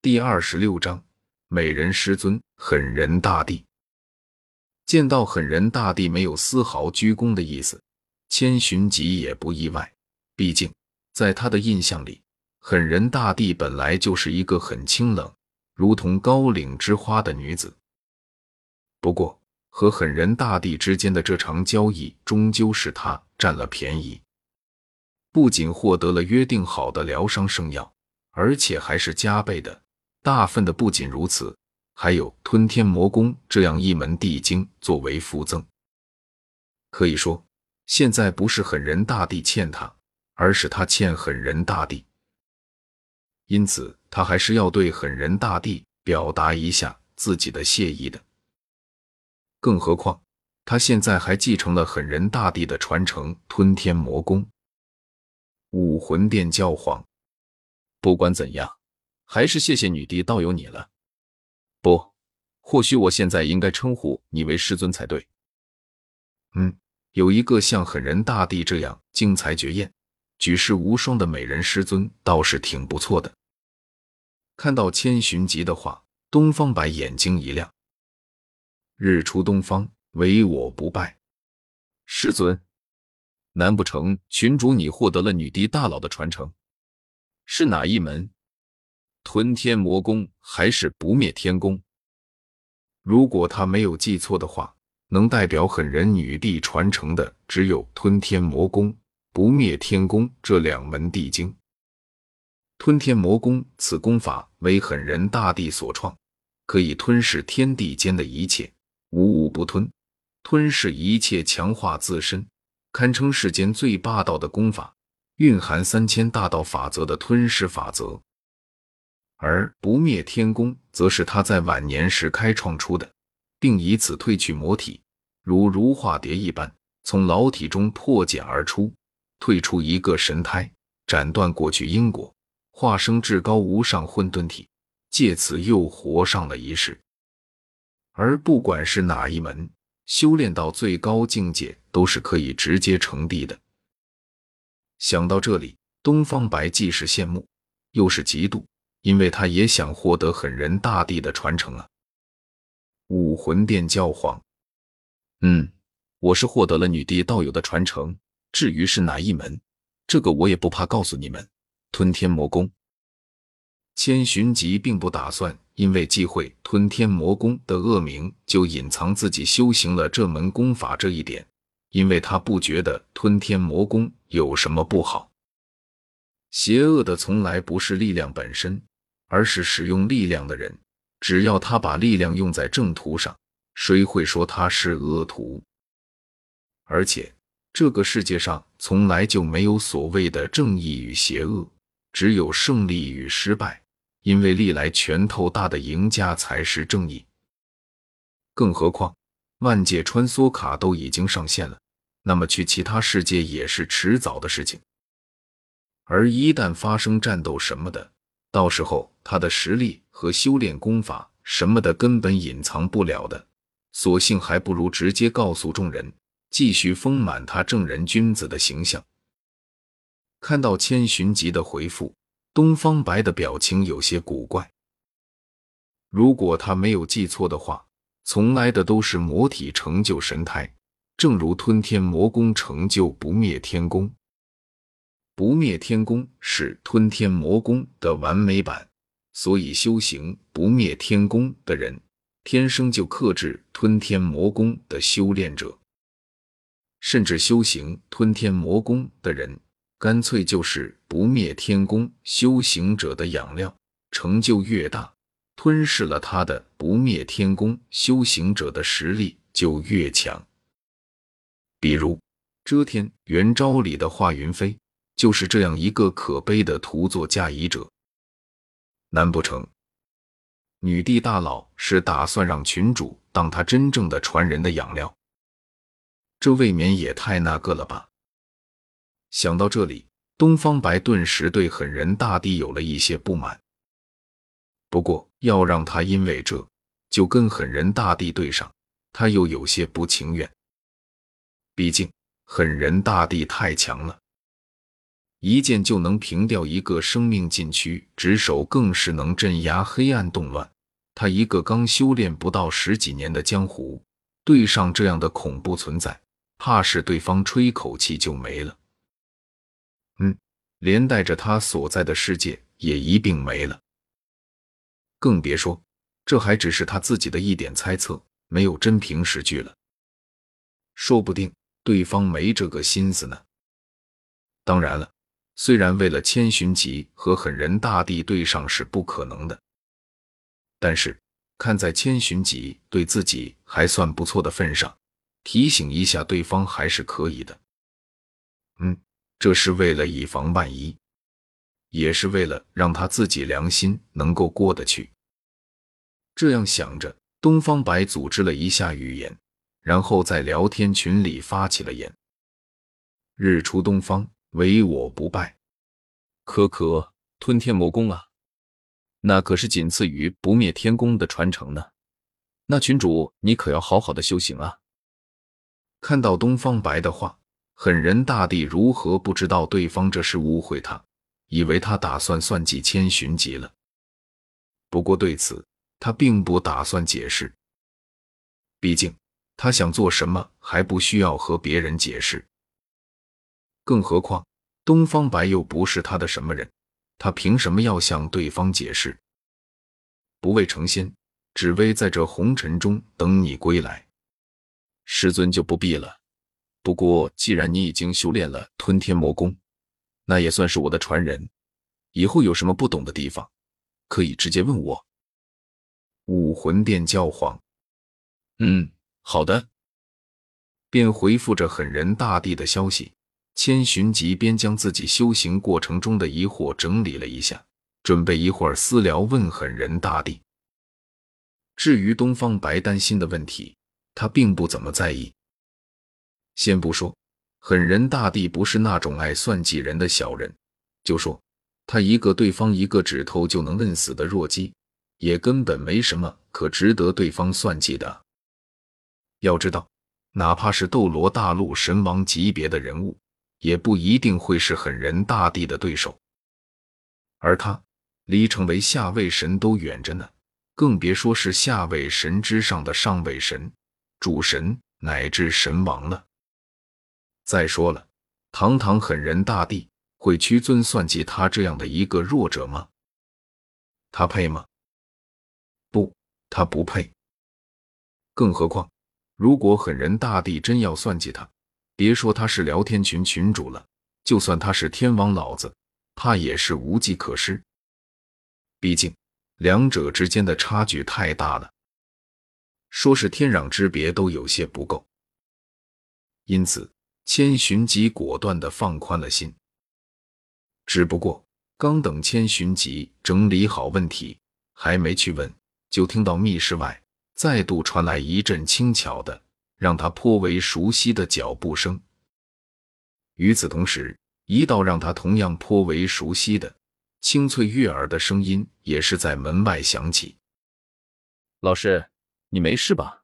第二十六章，美人师尊狠人大帝。见到狠人大帝没有丝毫鞠躬的意思，千寻疾也不意外。毕竟在他的印象里，狠人大帝本来就是一个很清冷，如同高岭之花的女子。不过，和狠人大帝之间的这场交易，终究是他占了便宜，不仅获得了约定好的疗伤圣药，而且还是加倍的。大份的不仅如此，还有吞天魔功这样一门地经作为附赠。可以说，现在不是狠人大帝欠他，而是他欠狠人大帝。因此，他还是要对狠人大帝表达一下自己的谢意的。更何况，他现在还继承了狠人大帝的传承——吞天魔功。武魂殿教皇，不管怎样。还是谢谢女帝道友你了。不，或许我现在应该称呼你为师尊才对。嗯，有一个像狠人大帝这样精才绝艳、举世无双的美人师尊，倒是挺不错的。看到千寻疾的话，东方白眼睛一亮。日出东方，唯我不败。师尊，难不成群主你获得了女帝大佬的传承？是哪一门？吞天魔功还是不灭天功？如果他没有记错的话，能代表狠人女帝传承的只有吞天魔功、不灭天功这两门地经。吞天魔功，此功法为狠人大帝所创，可以吞噬天地间的一切，无物不吞，吞噬一切，强化自身，堪称世间最霸道的功法，蕴含三千大道法则的吞噬法则。而不灭天宫，则是他在晚年时开创出的，并以此褪去魔体，如如化蝶一般，从老体中破茧而出，退出一个神胎，斩断过去因果，化生至高无上混沌体，借此又活上了一世。而不管是哪一门，修炼到最高境界，都是可以直接成帝的。想到这里，东方白既是羡慕，又是嫉妒。因为他也想获得狠人大帝的传承啊！武魂殿教皇，嗯，我是获得了女帝道友的传承。至于是哪一门，这个我也不怕告诉你们。吞天魔功。千寻疾并不打算因为忌讳吞天魔功的恶名，就隐藏自己修行了这门功法这一点，因为他不觉得吞天魔功有什么不好。邪恶的从来不是力量本身。而是使用力量的人，只要他把力量用在正途上，谁会说他是恶徒？而且这个世界上从来就没有所谓的正义与邪恶，只有胜利与失败。因为历来拳头大的赢家才是正义。更何况万界穿梭卡都已经上线了，那么去其他世界也是迟早的事情。而一旦发生战斗什么的，到时候他的实力和修炼功法什么的根本隐藏不了的，索性还不如直接告诉众人，继续丰满他正人君子的形象。看到千寻疾的回复，东方白的表情有些古怪。如果他没有记错的话，从来的都是魔体成就神胎，正如吞天魔功成就不灭天功。不灭天宫是吞天魔宫的完美版，所以修行不灭天宫的人，天生就克制吞天魔宫的修炼者，甚至修行吞天魔宫的人，干脆就是不灭天宫修行者的养料。成就越大，吞噬了他的不灭天宫修行者的实力就越强。比如遮天元招里的华云飞。就是这样一个可悲的徒作嫁衣者，难不成女帝大佬是打算让群主当他真正的传人的养料？这未免也太那个了吧！想到这里，东方白顿时对狠人大帝有了一些不满。不过要让他因为这就跟狠人大帝对上，他又有些不情愿。毕竟狠人大帝太强了。一剑就能平掉一个生命禁区，执守更是能镇压黑暗动乱。他一个刚修炼不到十几年的江湖，对上这样的恐怖存在，怕是对方吹口气就没了。嗯，连带着他所在的世界也一并没了。更别说，这还只是他自己的一点猜测，没有真凭实据了。说不定对方没这个心思呢。当然了。虽然为了千寻疾和狠人大帝对上是不可能的，但是看在千寻疾对自己还算不错的份上，提醒一下对方还是可以的。嗯，这是为了以防万一，也是为了让他自己良心能够过得去。这样想着，东方白组织了一下语言，然后在聊天群里发起了言：“日出东方。”唯我不败，可可吞天魔功啊，那可是仅次于不灭天功的传承呢。那群主你可要好好的修行啊！看到东方白的话，狠人大帝如何不知道对方这是误会他，以为他打算算计千寻疾了。不过对此他并不打算解释，毕竟他想做什么还不需要和别人解释。更何况，东方白又不是他的什么人，他凭什么要向对方解释？不为成仙，只为在这红尘中等你归来。师尊就不必了。不过，既然你已经修炼了吞天魔功，那也算是我的传人。以后有什么不懂的地方，可以直接问我。武魂殿教皇，嗯，好的，便回复着狠人大帝的消息。千寻疾边将自己修行过程中的疑惑整理了一下，准备一会儿私聊问狠人大帝。至于东方白担心的问题，他并不怎么在意。先不说狠人大帝不是那种爱算计人的小人，就说他一个对方一个指头就能摁死的弱鸡，也根本没什么可值得对方算计的。要知道，哪怕是斗罗大陆神王级别的人物。也不一定会是狠人大帝的对手，而他离成为下位神都远着呢，更别说是下位神之上的上位神、主神乃至神王了。再说了，堂堂狠人大帝会屈尊算计他这样的一个弱者吗？他配吗？不，他不配。更何况，如果狠人大帝真要算计他，别说他是聊天群群主了，就算他是天王老子，怕也是无计可施。毕竟两者之间的差距太大了，说是天壤之别都有些不够。因此，千寻疾果断的放宽了心。只不过，刚等千寻疾整理好问题，还没去问，就听到密室外再度传来一阵轻巧的。让他颇为熟悉的脚步声。与此同时，一道让他同样颇为熟悉的清脆悦耳的声音也是在门外响起：“老师，你没事吧？”